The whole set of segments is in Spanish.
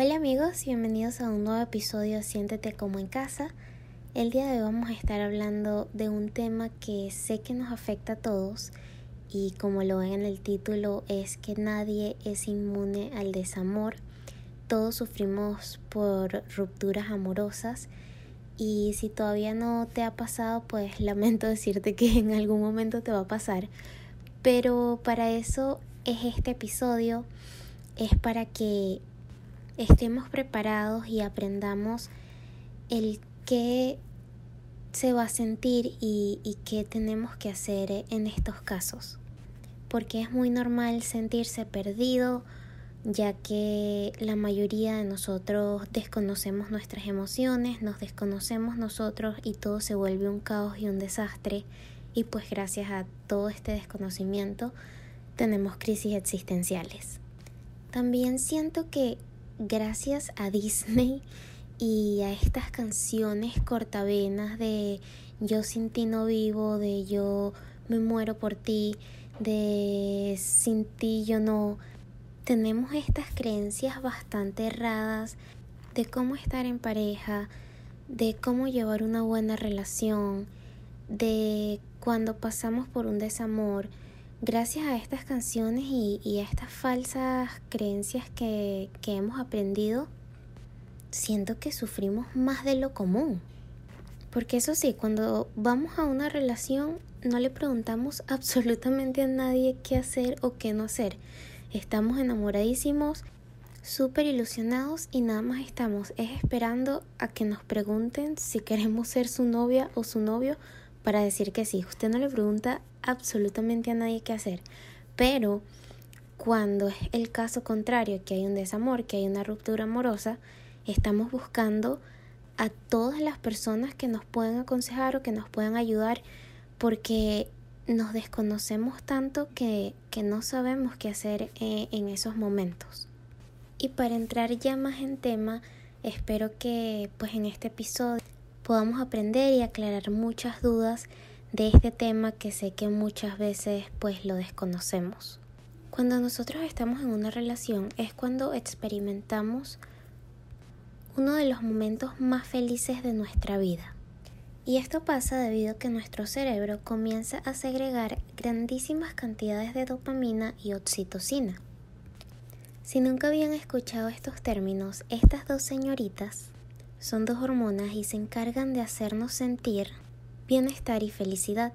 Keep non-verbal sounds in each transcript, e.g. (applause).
Hola amigos, bienvenidos a un nuevo episodio de Siéntete como en casa. El día de hoy vamos a estar hablando de un tema que sé que nos afecta a todos y como lo ven en el título es que nadie es inmune al desamor. Todos sufrimos por rupturas amorosas y si todavía no te ha pasado pues (laughs) lamento decirte que en algún momento te va a pasar. Pero para eso es este episodio, es para que estemos preparados y aprendamos el qué se va a sentir y, y qué tenemos que hacer en estos casos. Porque es muy normal sentirse perdido, ya que la mayoría de nosotros desconocemos nuestras emociones, nos desconocemos nosotros y todo se vuelve un caos y un desastre. Y pues gracias a todo este desconocimiento tenemos crisis existenciales. También siento que gracias a Disney y a estas canciones cortavenas de yo sin ti no vivo, de yo me muero por ti, de sin ti yo no, tenemos estas creencias bastante erradas de cómo estar en pareja, de cómo llevar una buena relación, de cuando pasamos por un desamor, gracias a estas canciones y, a estas falsas creencias que, que hemos aprendido, siento que sufrimos más de lo común. Porque eso sí, cuando vamos a una relación no le preguntamos (laughs) absolutamente a nadie qué hacer o qué no hacer. Estamos enamoradísimos, súper ilusionados y nada más estamos es esperando a que nos pregunten si queremos ser su novia o su novio para decir que sí. Usted no le pregunta absolutamente a nadie qué hacer. Pero cuando es el caso contrario, que hay un desamor, que hay una ruptura amorosa, estamos buscando a todas las personas que nos pueden aconsejar o que nos puedan ayudar porque nos desconocemos tanto que, que no sabemos qué hacer eh, en esos momentos. Y para entrar ya más en tema, espero que pues en este episodio podamos aprender y aclarar muchas dudas de este tema que sé que muchas veces pues lo desconocemos. Cuando nosotros estamos en una relación es cuando experimentamos uno de los momentos más felices de nuestra vida. Y esto pasa debido a que nuestro cerebro comienza a segregar grandísimas cantidades de dopamina y oxitocina. Si nunca habían escuchado estos términos, estas dos señoritas son dos hormonas y se encargan de hacernos sentir bienestar y felicidad.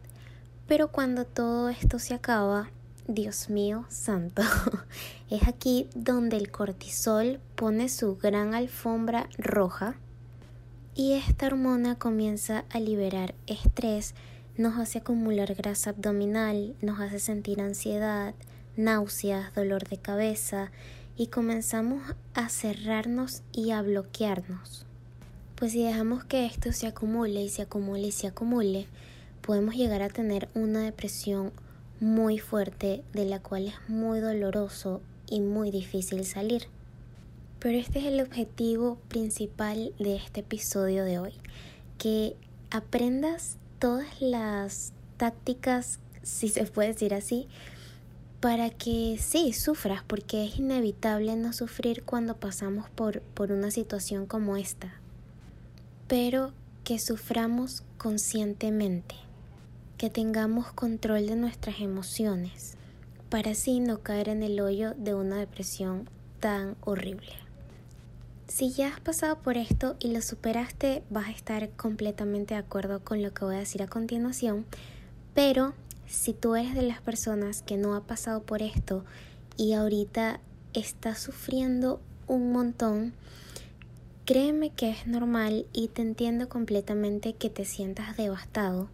Pero cuando todo esto se acaba, Dios mío santo, (laughs) es aquí donde el cortisol pone su gran alfombra roja y esta hormona comienza a liberar estrés, nos hace acumular grasa abdominal, nos hace sentir ansiedad, náuseas, dolor de cabeza y comenzamos a cerrarnos y a bloquearnos. Pues si dejamos que esto se acumule y se acumule y se acumule, podemos llegar a tener una depresión muy fuerte de la cual es muy doloroso y muy difícil salir. Pero este es el objetivo principal de este episodio de hoy, que aprendas todas las tácticas, si se puede decir así, para que sí sufras, porque es inevitable no sufrir cuando pasamos por, por una situación como esta pero que suframos conscientemente, que tengamos control de nuestras emociones, para así no caer en el hoyo de una depresión tan horrible. Si ya has pasado por esto y lo superaste, vas a estar completamente de acuerdo con lo que voy a decir a continuación, pero si tú eres de las personas que no ha pasado por esto y ahorita está sufriendo un montón, créeme que es normal y te entiendo completamente que te sientas devastado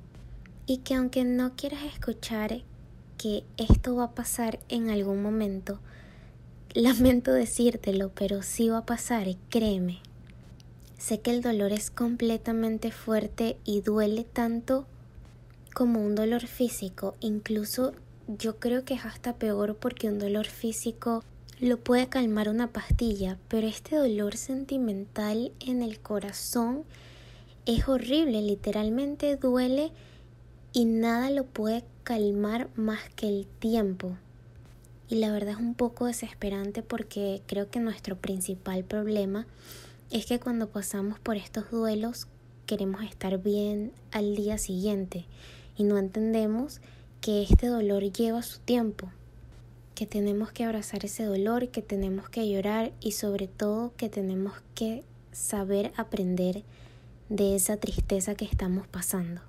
y que aunque no quieras escuchar que esto va a pasar en algún momento, (laughs) lamento decírtelo, pero sí va a pasar, créeme. Sé que el dolor es completamente fuerte y duele tanto como un dolor físico, incluso yo creo que es hasta peor porque un dolor físico lo puede calmar una pastilla, pero este dolor sentimental en el corazón es horrible, literalmente duele y nada lo puede calmar más que el tiempo. Y la verdad es un poco desesperante porque creo que nuestro principal problema es que cuando pasamos por estos duelos queremos estar bien al día siguiente y no entendemos que este dolor lleva su tiempo que tenemos que abrazar ese dolor, que tenemos que llorar y sobre todo que tenemos que saber aprender de esa tristeza que estamos pasando.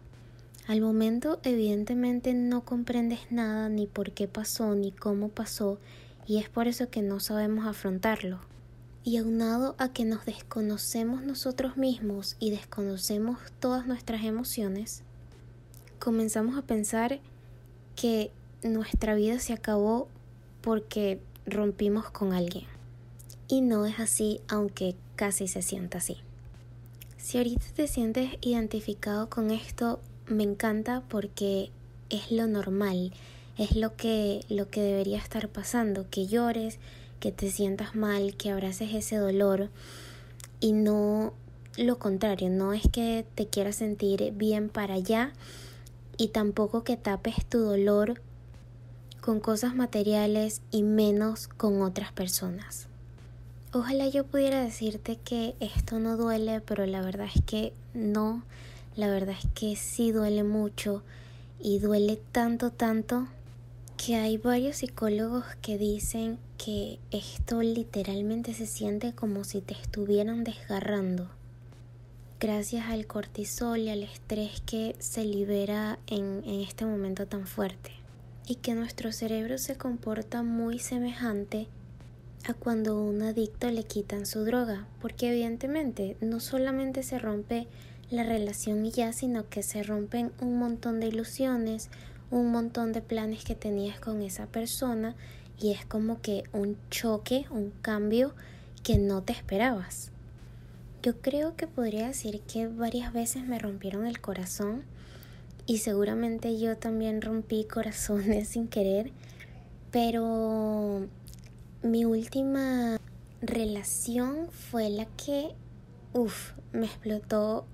Al momento evidentemente no comprendes nada ni por qué pasó ni cómo pasó y es por eso que no sabemos afrontarlo. Y aunado a que nos desconocemos nosotros mismos y desconocemos todas nuestras emociones, comenzamos a pensar que nuestra vida se acabó porque rompimos con alguien. Y no es así, aunque casi se sienta así. Si ahorita te sientes identificado con esto, me encanta porque es lo normal, es lo que, lo que debería estar pasando, que llores, que te sientas mal, que abraces ese dolor y no lo contrario, no es que te quieras sentir bien para allá y tampoco que tapes tu dolor con cosas materiales y menos con otras personas. Ojalá yo pudiera decirte que esto no duele, pero la verdad es que no, la verdad es que sí duele mucho y duele tanto, tanto que hay varios psicólogos que dicen que esto literalmente se siente como si te estuvieran desgarrando. Gracias al cortisol y al estrés que se libera en, en este momento tan fuerte y que nuestro cerebro se comporta muy semejante a cuando a un adicto le quitan su droga, porque evidentemente no solamente se rompe la relación y ya, sino que se rompen un montón de ilusiones, un montón de planes que tenías con esa persona y es como que un choque, un cambio que no te esperabas. Yo creo que podría decir que varias veces me rompieron el corazón y seguramente yo también rompí corazones (laughs) sin querer, pero mi última relación fue la que, uff, me explotó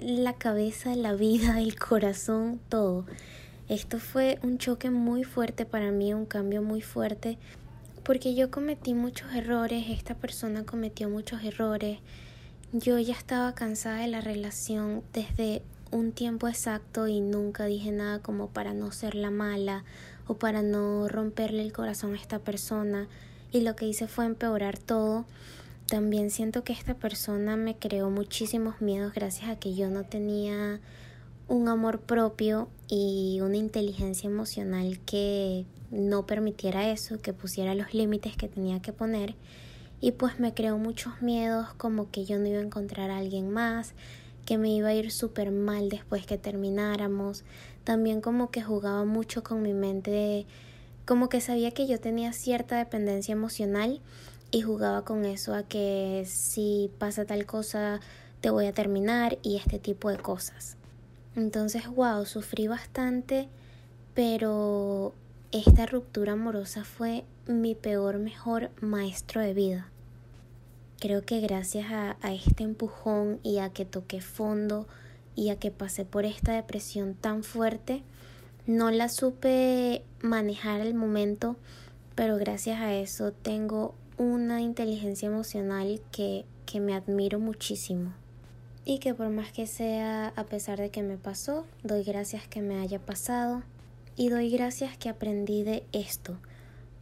la cabeza, la vida, (laughs) el corazón, todo. Esto fue un choque muy fuerte para mí, un cambio muy fuerte, porque yo cometí muchos errores, esta persona cometió muchos errores, yo ya estaba cansada de la relación desde un tiempo exacto y nunca dije nada como para no ser la mala o para no romperle el corazón a esta persona y lo que hice fue empeorar todo. También siento que esta persona me creó muchísimos miedos gracias a que yo no tenía un amor propio y una inteligencia emocional que no permitiera eso, que pusiera los límites que tenía que poner y pues me creó muchos miedos como que yo no iba a encontrar a alguien más, que me iba a ir súper mal después que termináramos. También como que jugaba mucho con mi mente, como que sabía que yo tenía cierta dependencia emocional y jugaba con eso a que si pasa tal cosa te voy a terminar y este tipo de cosas. Entonces, wow, sufrí bastante, pero esta ruptura amorosa fue mi peor, mejor maestro de vida. Creo que gracias a, este empujón y a que toqué fondo y a que pasé por esta depresión tan fuerte, no la supe manejar al momento, pero gracias a eso tengo una inteligencia emocional que, que me admiro muchísimo. Y que por más que sea, a pesar de que me pasó, doy gracias que me haya pasado y doy gracias que aprendí de esto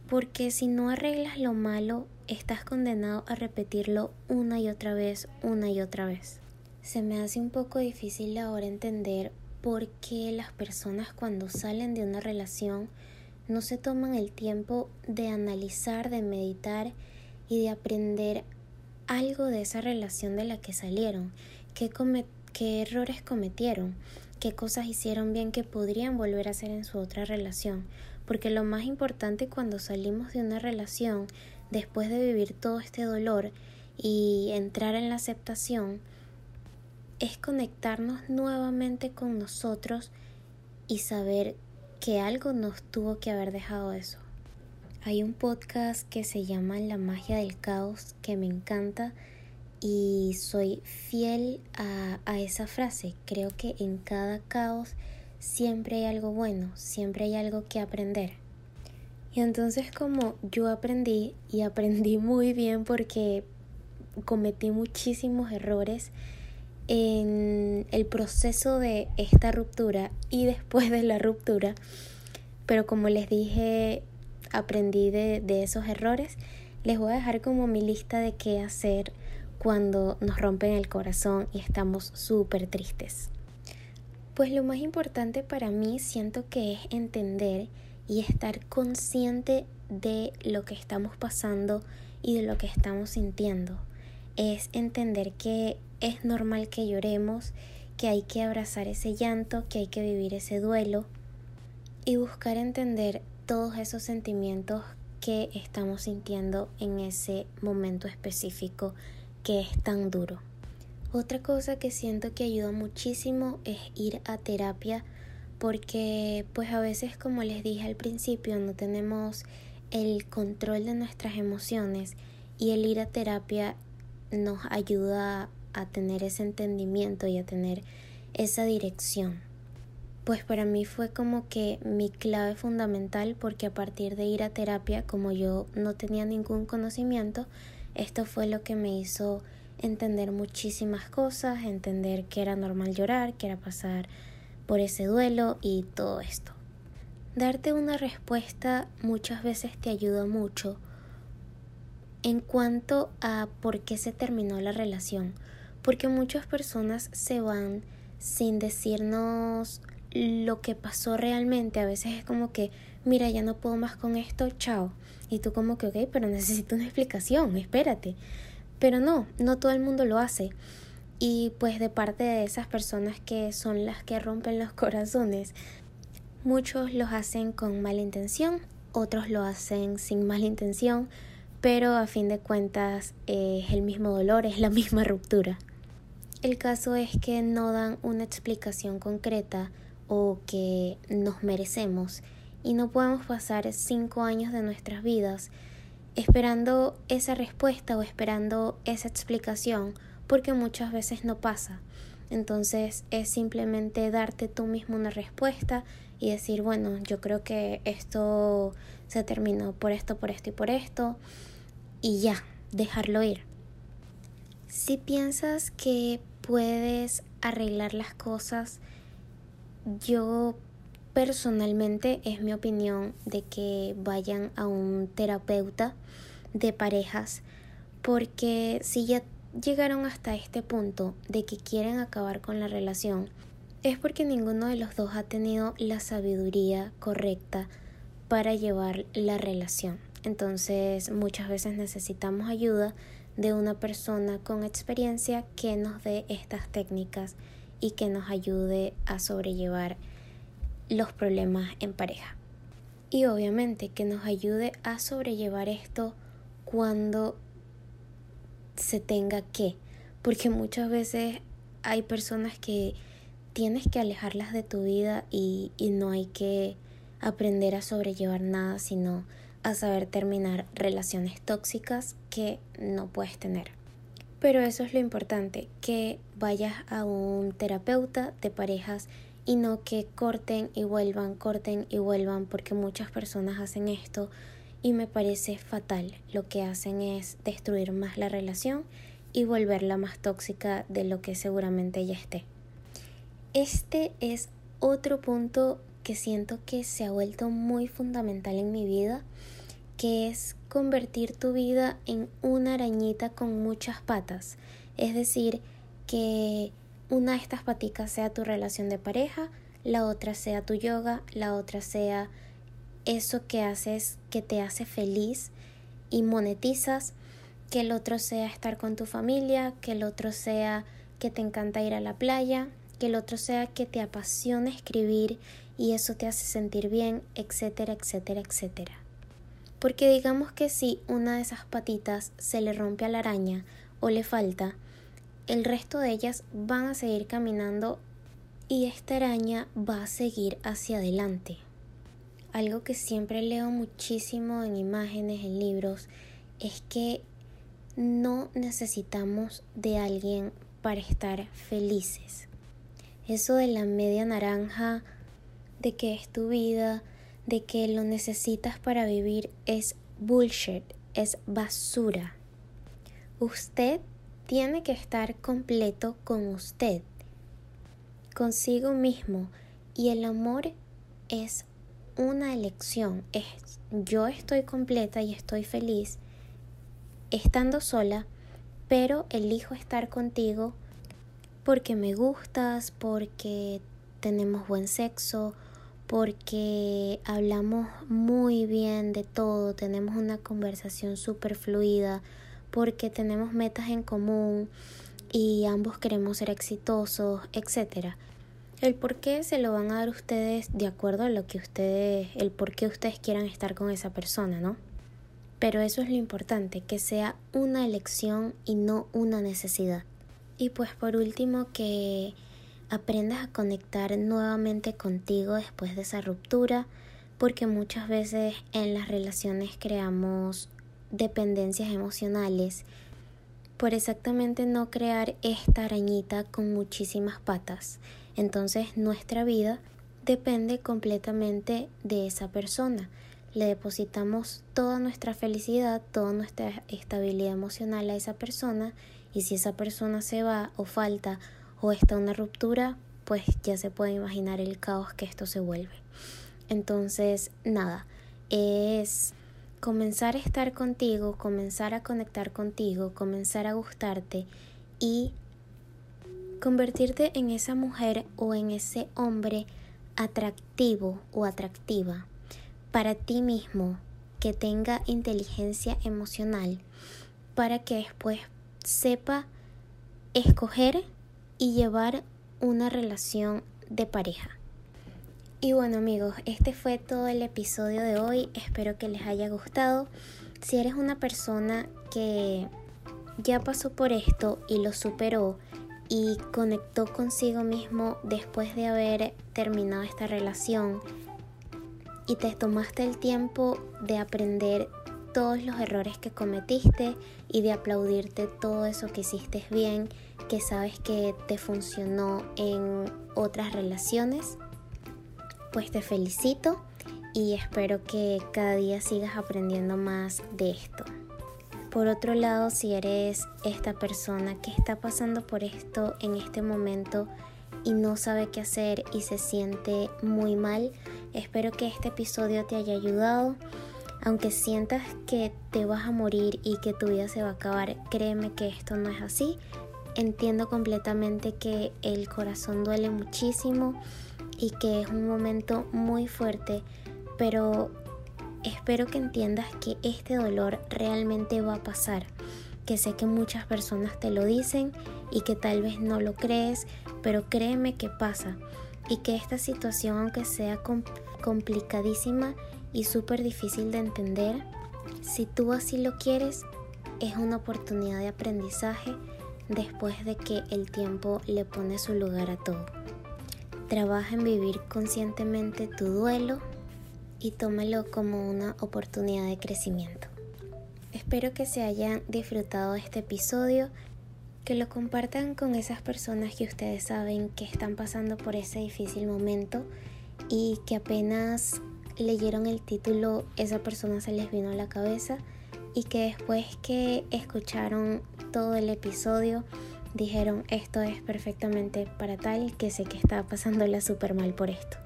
porque si no arreglas lo malo, estás condenado a repetirlo una y otra vez, una y otra vez. Se me hace un poco difícil ahora entender por qué las personas cuando salen de una relación no se toman el tiempo de analizar, de meditar y de aprender algo de esa relación de la que salieron, qué, qué errores cometieron, qué cosas hicieron bien que podrían volver a hacer en su otra relación. Porque lo más importante cuando salimos de una relación, después de vivir todo este dolor y entrar en la aceptación, es conectarnos nuevamente con nosotros y saber que algo nos tuvo que haber dejado eso. Hay un podcast que se llama La magia del caos que me encanta y soy fiel a, a, esa frase. Creo que en cada caos siempre hay algo bueno, siempre hay algo que aprender. Y entonces como yo aprendí y aprendí (laughs) muy bien porque cometí muchísimos errores, en el proceso de esta ruptura y después de la ruptura, pero como les dije, aprendí de, de esos errores, les voy a dejar como mi lista de qué hacer cuando nos rompen el corazón y estamos súper tristes. Pues lo más importante para mí siento que es entender y estar consciente de lo que estamos pasando y de lo que estamos sintiendo. Es entender que es normal que lloremos, que hay que abrazar ese llanto, que hay que vivir ese duelo y buscar entender todos esos sentimientos que estamos sintiendo en ese momento específico que es tan duro. Otra cosa que siento que ayuda muchísimo es ir a terapia porque pues a veces como les dije al principio no tenemos el control de nuestras emociones y el ir a terapia nos ayuda a tener ese entendimiento y a tener esa dirección. Pues para mí fue como que mi clave fundamental porque a partir de ir a terapia, como yo no tenía ningún conocimiento, esto fue lo que me hizo entender muchísimas cosas, entender que era normal llorar, que era pasar por ese duelo y todo esto. Darte una respuesta muchas veces te ayuda mucho en cuanto a por qué se terminó la relación porque muchas personas se van sin decirnos lo que pasó realmente. A veces es como que, mira, ya no puedo más con esto, chao. Y tú como que, ok, pero necesito una explicación, espérate. Pero no, no todo el mundo lo hace. Y pues de parte de esas personas que son las que rompen los (laughs) corazones, muchos los hacen con mala intención, otros lo hacen sin mala intención, pero a fin de cuentas es el mismo dolor, es la (laughs) misma ruptura. El caso es que no dan una explicación concreta o que nos merecemos y no podemos pasar cinco años de nuestras vidas esperando esa respuesta o esperando esa explicación porque muchas veces no pasa. Entonces es simplemente darte tú mismo una respuesta y decir, bueno, yo creo que esto se terminó por esto, por esto y por esto y ya, dejarlo ir. Si piensas que puedes arreglar las cosas. Yo personalmente es mi opinión de que vayan a un terapeuta de parejas porque si ya llegaron hasta este punto de que quieren acabar con la relación es porque ninguno de los dos ha tenido la sabiduría correcta para llevar la relación. Entonces muchas veces necesitamos ayuda de una persona con experiencia que nos dé estas técnicas y que nos ayude a sobrellevar los problemas en pareja. Y obviamente que nos ayude a sobrellevar esto cuando se tenga que, porque muchas veces hay personas que tienes que alejarlas de tu vida y, y no hay que aprender a sobrellevar nada, sino a saber terminar relaciones tóxicas que no puedes tener. Pero eso es lo importante, que vayas a un terapeuta de parejas y no que corten y vuelvan, corten y vuelvan, porque muchas personas hacen esto y me parece fatal. Lo que hacen es destruir más la relación y volverla más tóxica de lo que seguramente ya esté. Este es otro punto que siento que se ha vuelto muy fundamental en mi vida que es convertir tu vida en una arañita con muchas patas. Es decir, que una de estas paticas sea tu relación de pareja, la otra sea tu yoga, la otra sea eso que haces que te hace feliz y monetizas, que el otro sea estar con tu familia, que el otro sea que te encanta ir a la playa, que el otro sea que te apasiona escribir y eso te hace sentir bien, etcétera, etcétera, etcétera. Porque digamos que si una de esas patitas se le rompe a la araña o le falta, el resto de ellas van a seguir caminando y esta araña va a seguir hacia adelante. Algo que siempre leo muchísimo en imágenes, en libros, es que no necesitamos de alguien para estar felices. Eso de la media naranja, de que es tu vida, de que lo necesitas para vivir, es bullshit, es basura. Usted tiene que estar completo con usted, consigo mismo, y el amor es una elección, es yo estoy completa y estoy feliz estando sola, pero elijo estar contigo porque me gustas, porque tenemos buen sexo, porque hablamos muy bien de todo, tenemos una conversación súper fluida, porque tenemos metas en común y ambos queremos ser exitosos, etc. El por qué se lo van a dar ustedes de acuerdo a lo que ustedes, el por qué ustedes quieran estar con esa persona, ¿no? Pero eso es lo importante, que sea una elección y no una necesidad. Y pues por último que aprendas a conectar nuevamente contigo después de esa ruptura, porque muchas veces en las relaciones creamos dependencias emocionales por exactamente no crear esta arañita con muchísimas patas. Entonces nuestra vida depende completamente de esa persona le depositamos toda nuestra felicidad, toda nuestra estabilidad emocional a esa persona y si esa persona se va o falta o está una ruptura, pues ya se puede imaginar el caos que esto se vuelve. Entonces, nada, es comenzar a estar contigo, comenzar a conectar contigo, comenzar a gustarte y convertirte en esa mujer o en ese hombre atractivo o atractiva para ti mismo que tenga inteligencia emocional para que después sepa escoger y llevar una relación de pareja. Y bueno amigos, este fue todo el episodio de hoy, espero que les haya gustado. Si eres una persona que ya pasó por esto y lo superó y conectó consigo mismo después de haber terminado esta relación, y te tomaste el tiempo de aprender todos los errores que cometiste y de aplaudirte todo eso que hiciste bien, que sabes que te funcionó en otras relaciones, pues te felicito y espero que cada día sigas aprendiendo más de esto. Por otro lado, si eres esta persona que está pasando por esto en este momento y no sabe qué hacer y se siente muy mal, Espero que este episodio te haya ayudado. Aunque sientas que te vas a morir y que tu vida se va a acabar, créeme que esto no es así. Entiendo completamente que el corazón duele muchísimo y que es un momento muy fuerte, pero espero que entiendas que este dolor realmente va a pasar, que sé que muchas personas te lo dicen y que tal vez no lo crees, pero créeme que pasa y que esta situación, aunque sea complicadísima y súper difícil de entender, si tú así lo quieres, es una oportunidad de aprendizaje después de que el tiempo le pone su lugar a todo. Trabaja en vivir conscientemente tu duelo y tómelo como una oportunidad de crecimiento. Espero que se hayan disfrutado de este episodio que lo compartan con esas personas que ustedes saben que están pasando por ese difícil momento y que apenas leyeron el título esa persona se les vino a la cabeza y que después que escucharon todo el episodio dijeron esto es perfectamente para tal que sé que está pasándola súper mal por esto.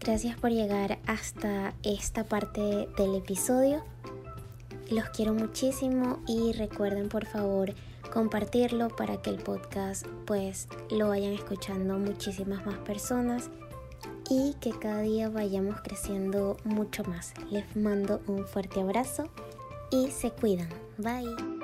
Gracias por llegar hasta esta parte del episodio. Los quiero muchísimo y recuerden por favor compartirlo para que el podcast pues lo vayan escuchando muchísimas más personas y que cada día vayamos creciendo mucho más. Les mando un fuerte abrazo y se cuidan. Bye.